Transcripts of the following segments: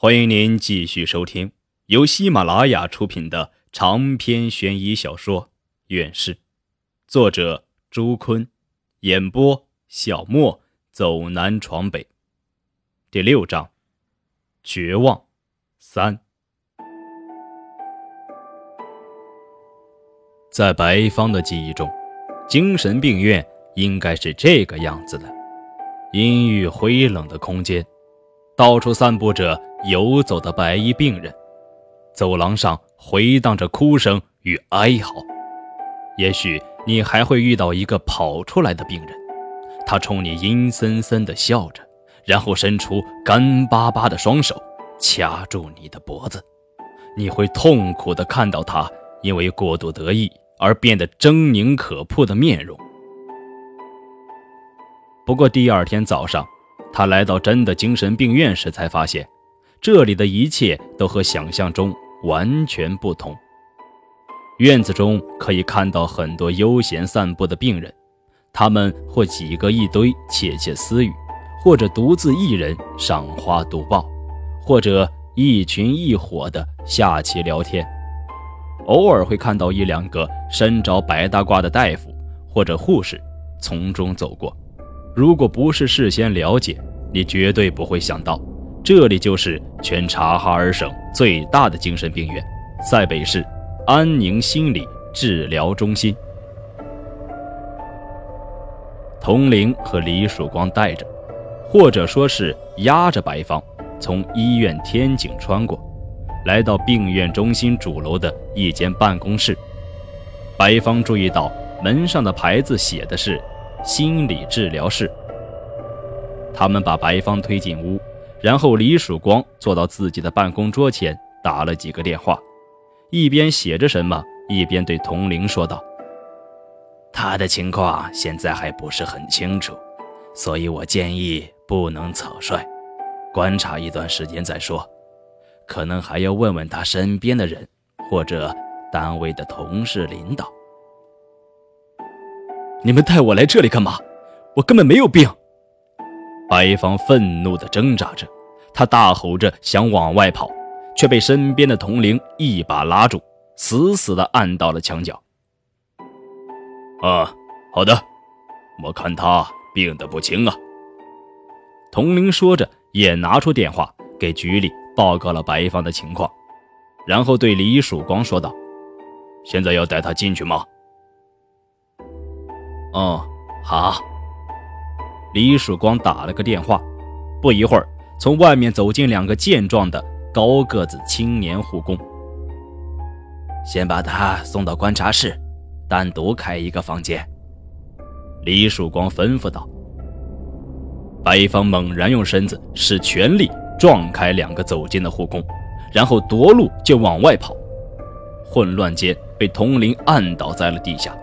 欢迎您继续收听由喜马拉雅出品的长篇悬疑小说《院士》，作者朱坤，演播小莫走南闯北。第六章，绝望三。在白芳的记忆中，精神病院应该是这个样子的：阴郁灰冷的空间，到处散布着。游走的白衣病人，走廊上回荡着哭声与哀嚎。也许你还会遇到一个跑出来的病人，他冲你阴森森地笑着，然后伸出干巴巴的双手掐住你的脖子。你会痛苦地看到他因为过度得意而变得狰狞可怖的面容。不过第二天早上，他来到真的精神病院时，才发现。这里的一切都和想象中完全不同。院子中可以看到很多悠闲散步的病人，他们或几个一堆窃窃私语，或者独自一人赏花读报，或者一群一伙的下棋聊天。偶尔会看到一两个身着白大褂的大夫或者护士从中走过。如果不是事先了解，你绝对不会想到。这里就是全察哈尔省最大的精神病院——塞北市安宁心理治疗中心。童玲和李曙光带着，或者说是压着白芳，从医院天井穿过，来到病院中心主楼的一间办公室。白芳注意到门上的牌子写的是“心理治疗室”。他们把白芳推进屋。然后李曙光坐到自己的办公桌前，打了几个电话，一边写着什么，一边对童玲说道：“他的情况现在还不是很清楚，所以我建议不能草率，观察一段时间再说。可能还要问问他身边的人，或者单位的同事、领导。你们带我来这里干嘛？我根本没有病。”白芳愤怒地挣扎着，她大吼着想往外跑，却被身边的童玲一把拉住，死死地按到了墙角。啊，好的，我看他病得不轻啊。童玲说着，也拿出电话给局里报告了白芳的情况，然后对李曙光说道：“现在要带他进去吗？”“哦，好。”李曙光打了个电话，不一会儿，从外面走进两个健壮的高个子青年护工。先把他送到观察室，单独开一个房间。李曙光吩咐道。白方猛然用身子使全力撞开两个走近的护工，然后夺路就往外跑，混乱间被童林按倒在了地下。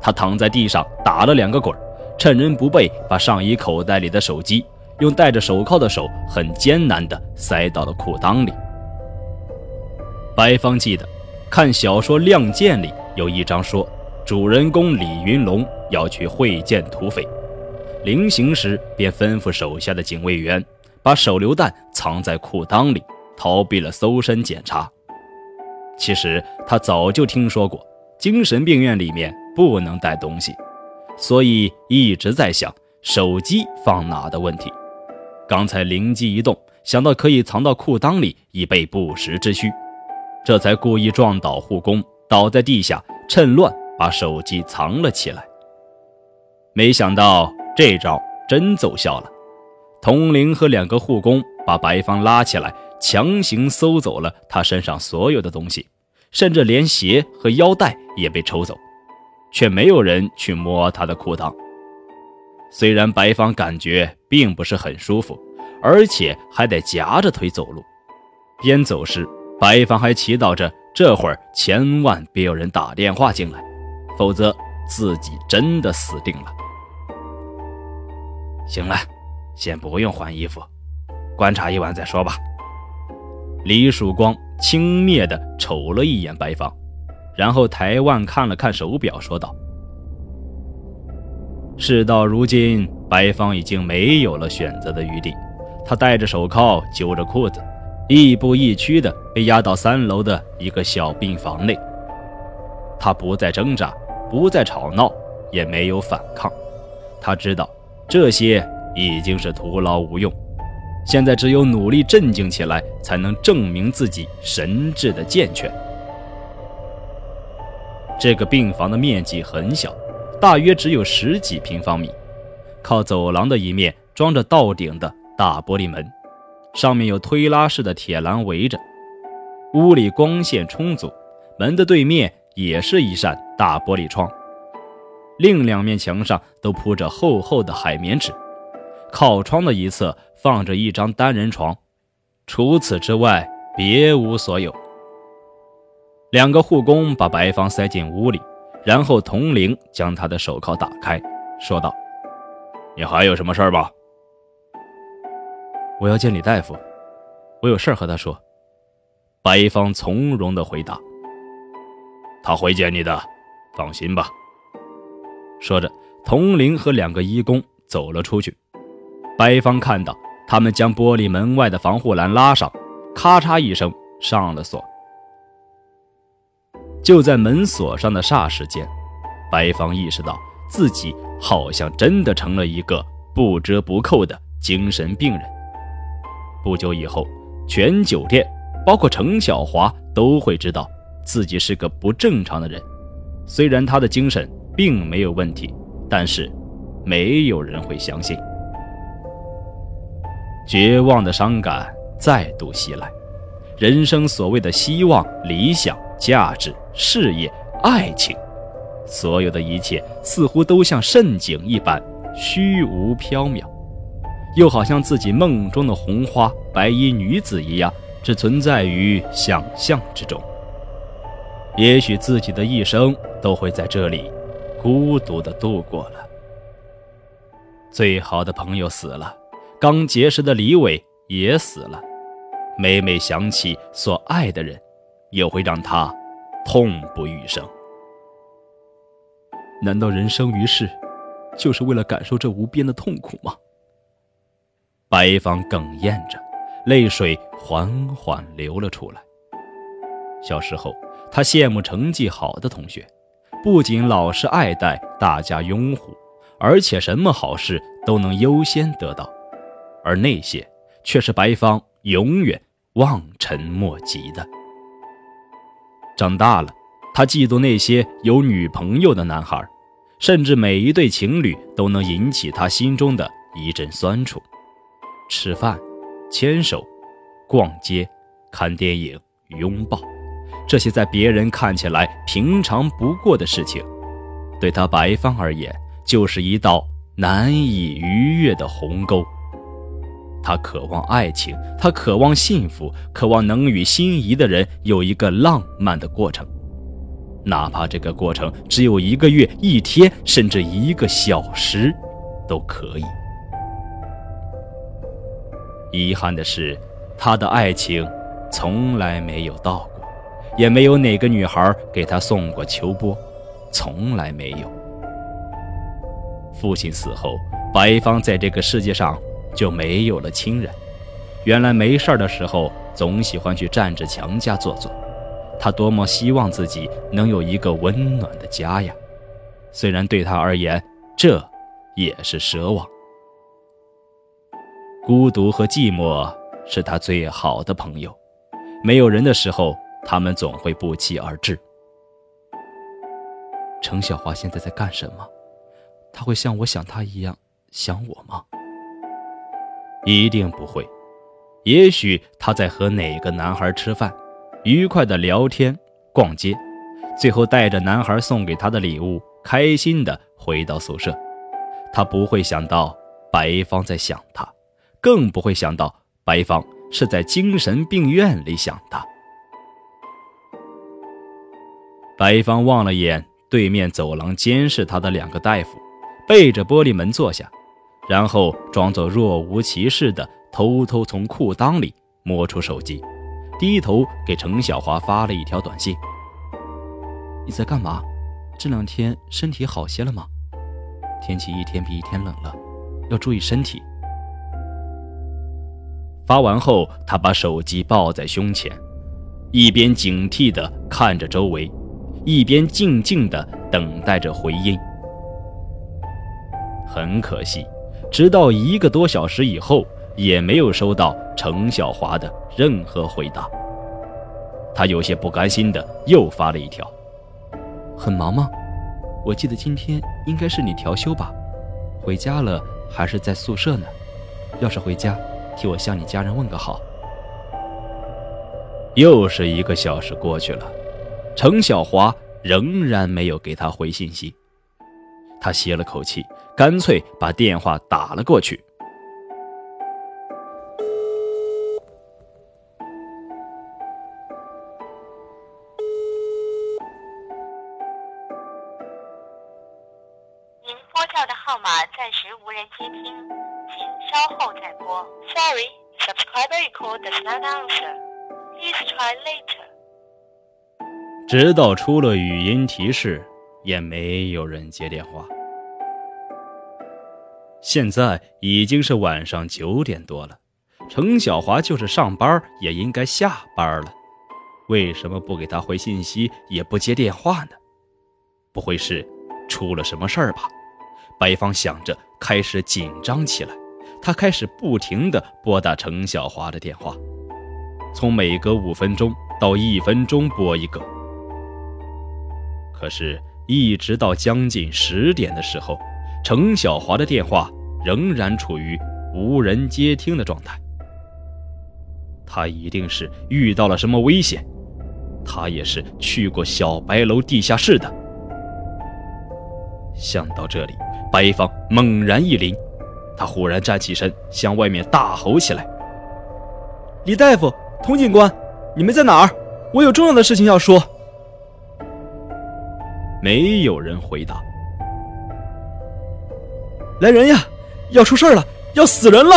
他躺在地上打了两个滚。趁人不备，把上衣口袋里的手机用戴着手铐的手很艰难地塞到了裤裆里。白芳记得，看小说《亮剑》里有一章说，主人公李云龙要去会见土匪，临行时便吩咐手下的警卫员把手榴弹藏在裤裆里，逃避了搜身检查。其实他早就听说过，精神病院里面不能带东西。所以一直在想手机放哪的问题。刚才灵机一动，想到可以藏到裤裆里以备不时之需，这才故意撞倒护工，倒在地下，趁乱把手机藏了起来。没想到这招真奏效了，童玲和两个护工把白芳拉起来，强行搜走了她身上所有的东西，甚至连鞋和腰带也被抽走。却没有人去摸他的裤裆。虽然白芳感觉并不是很舒服，而且还得夹着腿走路。边走时，白芳还祈祷着这会儿千万别有人打电话进来，否则自己真的死定了。行了，先不用换衣服，观察一晚再说吧。李曙光轻蔑地瞅了一眼白芳。然后抬腕看了看手表，说道：“事到如今，白芳已经没有了选择的余地。他戴着手铐，揪着裤子，亦步亦趋地被押到三楼的一个小病房内。他不再挣扎，不再吵闹，也没有反抗。他知道这些已经是徒劳无用，现在只有努力镇静起来，才能证明自己神智的健全。这个病房的面积很小，大约只有十几平方米。靠走廊的一面装着到顶的大玻璃门，上面有推拉式的铁栏围着。屋里光线充足，门的对面也是一扇大玻璃窗，另两面墙上都铺着厚厚的海绵纸。靠窗的一侧放着一张单人床，除此之外别无所有。两个护工把白芳塞进屋里，然后童玲将他的手铐打开，说道：“你还有什么事儿吗？”“我要见李大夫，我有事儿和他说。”白芳从容地回答。“他会见你的，放心吧。”说着，童玲和两个医工走了出去。白芳看到他们将玻璃门外的防护栏拉上，咔嚓一声上了锁。就在门锁上的霎时间，白芳意识到自己好像真的成了一个不折不扣的精神病人。不久以后，全酒店，包括程小华，都会知道自己是个不正常的人。虽然他的精神并没有问题，但是没有人会相信。绝望的伤感再度袭来，人生所谓的希望、理想。价值、事业、爱情，所有的一切似乎都像蜃景一般虚无缥缈，又好像自己梦中的红花、白衣女子一样，只存在于想象之中。也许自己的一生都会在这里孤独的度过了。最好的朋友死了，刚结识的李伟也死了，每每想起所爱的人。也会让他痛不欲生。难道人生于世，就是为了感受这无边的痛苦吗？白芳哽咽着，泪水缓缓流了出来。小时候，他羡慕成绩好的同学，不仅老师爱戴，大家拥护，而且什么好事都能优先得到，而那些却是白芳永远望尘莫及的。长大了，他嫉妒那些有女朋友的男孩，甚至每一对情侣都能引起他心中的一阵酸楚。吃饭、牵手、逛街、看电影、拥抱，这些在别人看起来平常不过的事情，对他白芳而言就是一道难以逾越的鸿沟。他渴望爱情，他渴望幸福，渴望能与心仪的人有一个浪漫的过程，哪怕这个过程只有一个月、一天，甚至一个小时，都可以。遗憾的是，他的爱情从来没有到过，也没有哪个女孩给他送过秋波，从来没有。父亲死后，白芳在这个世界上。就没有了亲人。原来没事的时候，总喜欢去战志强家坐坐。他多么希望自己能有一个温暖的家呀！虽然对他而言，这也是奢望。孤独和寂寞是他最好的朋友。没有人的时候，他们总会不期而至。程小华现在在干什么？他会像我想他一样想我吗？一定不会，也许他在和哪个男孩吃饭，愉快的聊天、逛街，最后带着男孩送给他的礼物，开心的回到宿舍。他不会想到白芳在想他，更不会想到白芳是在精神病院里想他。白芳望了眼对面走廊监视他的两个大夫，背着玻璃门坐下。然后装作若无其事的偷偷从裤裆里摸出手机，低头给程小华发了一条短信：“你在干嘛？这两天身体好些了吗？天气一天比一天冷了，要注意身体。”发完后，他把手机抱在胸前，一边警惕地看着周围，一边静静地等待着回音。很可惜，直到一个多小时以后，也没有收到程小华的任何回答。他有些不甘心的又发了一条：“很忙吗？我记得今天应该是你调休吧？回家了还是在宿舍呢？要是回家，替我向你家人问个好。”又是一个小时过去了，程小华仍然没有给他回信息。他歇了口气。干脆把电话打了过去。您拨叫的号码暂时无人接听，请稍后再拨。Sorry, subscriber called does not answer. Please try later. 直到出了语音提示，也没有人接电话。现在已经是晚上九点多了，程小华就是上班也应该下班了，为什么不给他回信息，也不接电话呢？不会是出了什么事儿吧？白芳想着，开始紧张起来。他开始不停地拨打程小华的电话，从每隔五分钟到一分钟拨一个。可是，一直到将近十点的时候，程小华的电话。仍然处于无人接听的状态，他一定是遇到了什么危险。他也是去过小白楼地下室的。想到这里，白芳猛然一凛，他忽然站起身，向外面大吼起来：“李大夫，佟警官，你们在哪儿？我有重要的事情要说。”没有人回答。来人呀！要出事了，要死人了！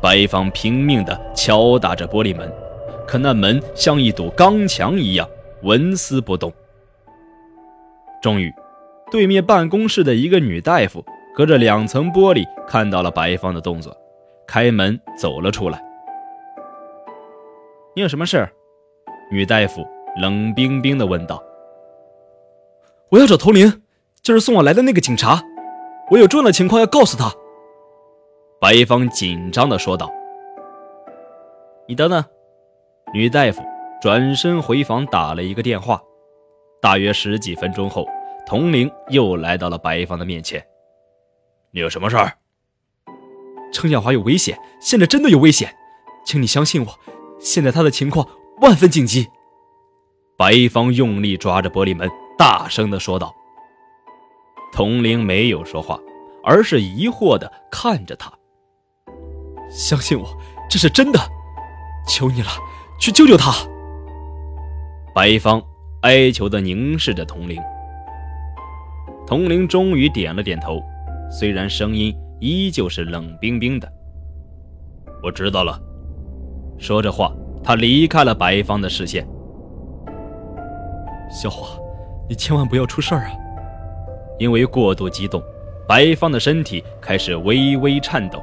白芳拼命地敲打着玻璃门，可那门像一堵钢墙一样纹丝不动。终于，对面办公室的一个女大夫隔着两层玻璃看到了白芳的动作，开门走了出来。你有什么事？女大夫冷冰冰地问道。我要找头灵，就是送我来的那个警察。我有重要的情况要告诉他。白芳紧张的说道：“你等等。”女大夫转身回房打了一个电话。大约十几分钟后，童玲又来到了白芳的面前。“你有什么事儿？”“程小华有危险，现在真的有危险，请你相信我，现在他的情况万分紧急。”白芳用力抓着玻璃门，大声地说道。童玲没有说话，而是疑惑地看着他。相信我，这是真的，求你了，去救救他！白芳哀求地凝视着童玲。童玲终于点了点头，虽然声音依旧是冷冰冰的。我知道了。说着话，他离开了白芳的视线。小华，你千万不要出事儿啊！因为过度激动，白芳的身体开始微微颤抖。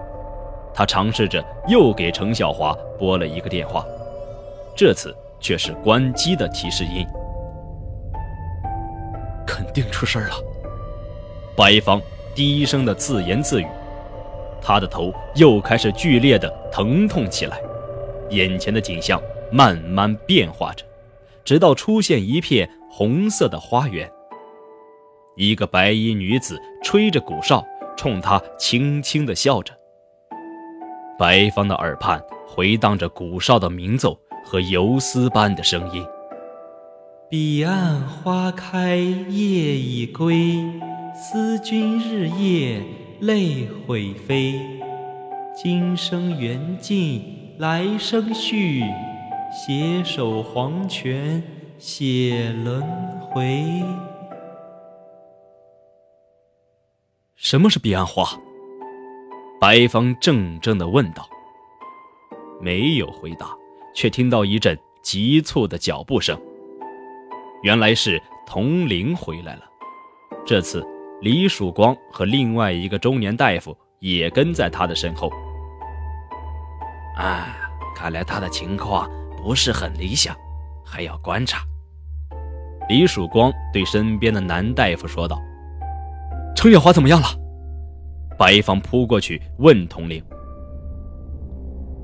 他尝试着又给程小华拨了一个电话，这次却是关机的提示音。肯定出事儿了，白芳低声的自言自语。他的头又开始剧烈的疼痛起来，眼前的景象慢慢变化着，直到出现一片红色的花园。一个白衣女子吹着鼓哨，冲他轻轻地笑着。白芳的耳畔回荡着鼓哨的鸣奏和游丝般的声音：“彼岸花开夜已归，思君日夜泪会飞。今生缘尽来生续，携手黄泉写轮回。”什么是彼岸花？白方怔怔地问道。没有回答，却听到一阵急促的脚步声。原来是童玲回来了。这次，李曙光和另外一个中年大夫也跟在他的身后。啊，看来他的情况不是很理想，还要观察。李曙光对身边的男大夫说道：“程小华怎么样了？”白芳扑过去问童玲：“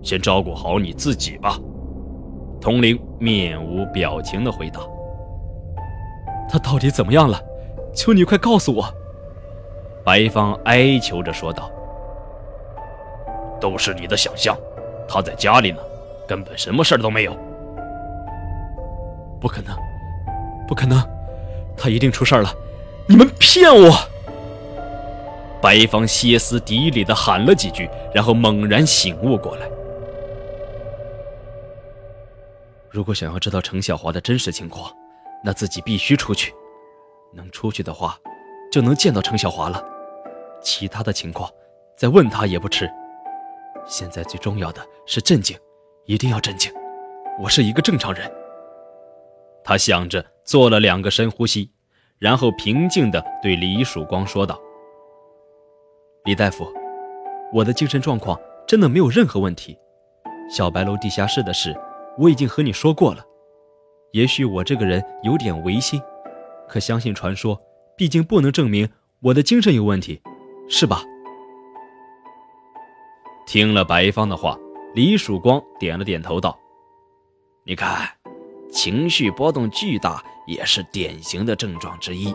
先照顾好你自己吧。”童玲面无表情的回答：“他到底怎么样了？求你快告诉我！”白芳哀求着说道：“都是你的想象，他在家里呢，根本什么事都没有。”不可能！不可能，他一定出事了！你们骗我！白芳歇斯底里的喊了几句，然后猛然醒悟过来。如果想要知道程小华的真实情况，那自己必须出去。能出去的话，就能见到程小华了。其他的情况，再问他也不迟。现在最重要的是镇静，一定要镇静。我是一个正常人。他想着。做了两个深呼吸，然后平静地对李曙光说道：“李大夫，我的精神状况真的没有任何问题。小白楼地下室的事我已经和你说过了。也许我这个人有点违心，可相信传说，毕竟不能证明我的精神有问题，是吧？”听了白芳的话，李曙光点了点头道：“你看，情绪波动巨大。”也是典型的症状之一。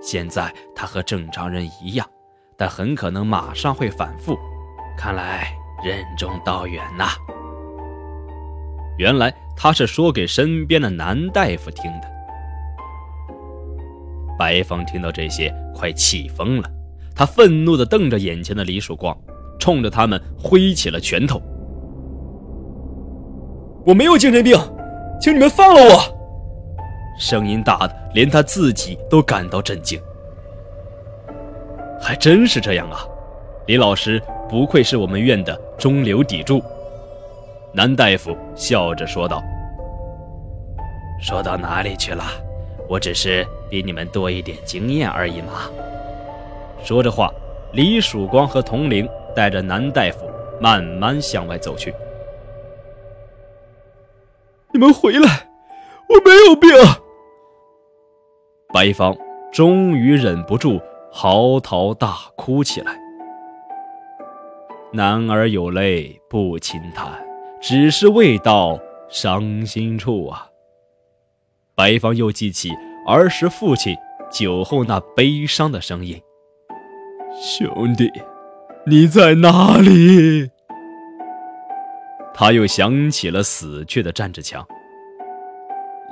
现在他和正常人一样，但很可能马上会反复。看来任重道远呐。原来他是说给身边的男大夫听的。白芳听到这些，快气疯了。他愤怒地瞪着眼前的李曙光，冲着他们挥起了拳头。我没有精神病，请你们放了我！声音大的连他自己都感到震惊。还真是这样啊，李老师不愧是我们院的中流砥柱。男大夫笑着说道：“说到哪里去了？我只是比你们多一点经验而已嘛。”说着话，李曙光和童玲带着男大夫慢慢向外走去。你们回来，我没有病。白芳终于忍不住嚎啕大哭起来。男儿有泪不轻弹，只是未到伤心处啊。白芳又记起儿时父亲酒后那悲伤的声音：“兄弟，你在哪里？”他又想起了死去的战志强。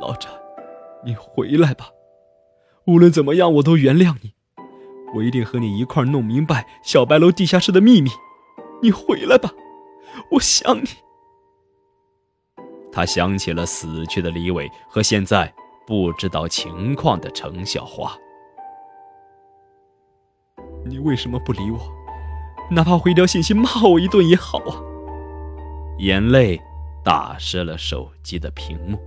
老詹，你回来吧。无论怎么样，我都原谅你。我一定和你一块弄明白小白楼地下室的秘密。你回来吧，我想你。他想起了死去的李伟和现在不知道情况的程小花。你为什么不理我？哪怕回条信息骂我一顿也好啊！眼泪打湿了手机的屏幕。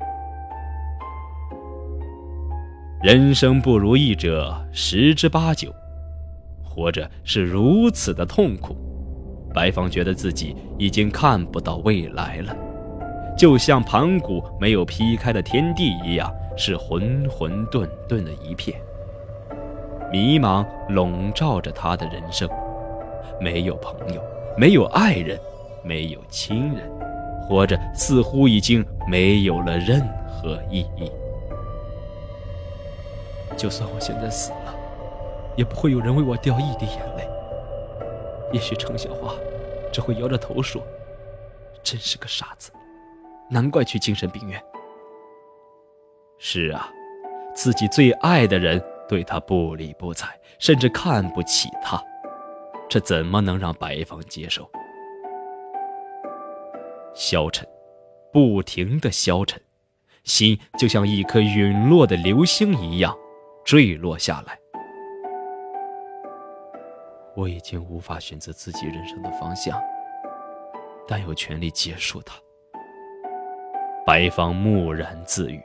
人生不如意者十之八九，活着是如此的痛苦。白芳觉得自己已经看不到未来了，就像盘古没有劈开的天地一样，是混混沌沌的一片。迷茫笼罩着他的人生，没有朋友，没有爱人，没有亲人，活着似乎已经没有了任何意义。就算我现在死了，也不会有人为我掉一滴眼泪。也许程小花只会摇着头说：“真是个傻子，难怪去精神病院。”是啊，自己最爱的人对他不理不睬，甚至看不起他，这怎么能让白芳接受？消沉，不停的消沉，心就像一颗陨落的流星一样。坠落下来，我已经无法选择自己人生的方向，但有权利结束它。白芳木然自语。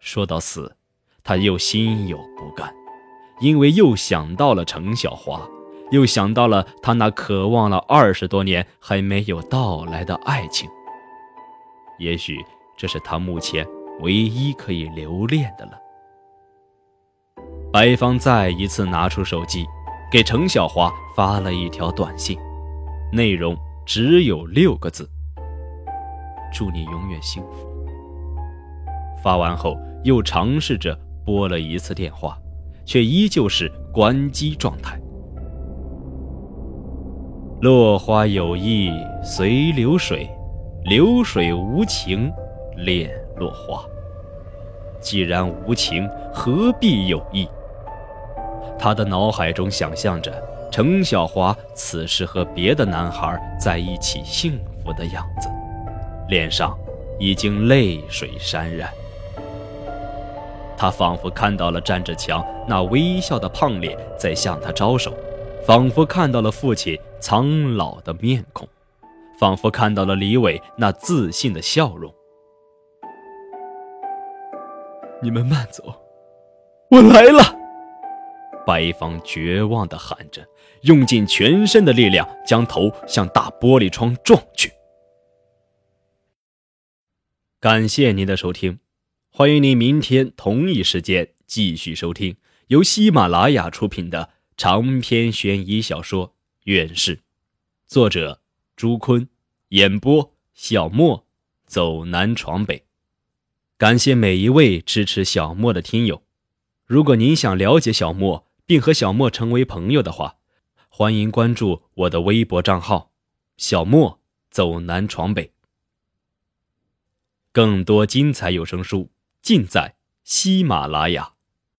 说到死，他又心有不甘，因为又想到了程小华，又想到了他那渴望了二十多年还没有到来的爱情。也许这是他目前唯一可以留恋的了。白芳再一次拿出手机，给程小华发了一条短信，内容只有六个字：“祝你永远幸福。”发完后，又尝试着拨了一次电话，却依旧是关机状态。落花有意随流水，流水无情恋落花。既然无情，何必有意？他的脑海中想象着程小华此时和别的男孩在一起幸福的样子，脸上已经泪水潸然。他仿佛看到了站着墙那微笑的胖脸在向他招手，仿佛看到了父亲苍老的面孔，仿佛看到了李伟那自信的笑容。你们慢走，我来了！白芳绝望地喊着，用尽全身的力量将头向大玻璃窗撞去。感谢您的收听。欢迎您明天同一时间继续收听由喜马拉雅出品的长篇悬疑小说《远视》，作者朱坤，演播小莫，走南闯北。感谢每一位支持小莫的听友。如果您想了解小莫并和小莫成为朋友的话，欢迎关注我的微博账号“小莫走南闯北”。更多精彩有声书。尽在喜马拉雅。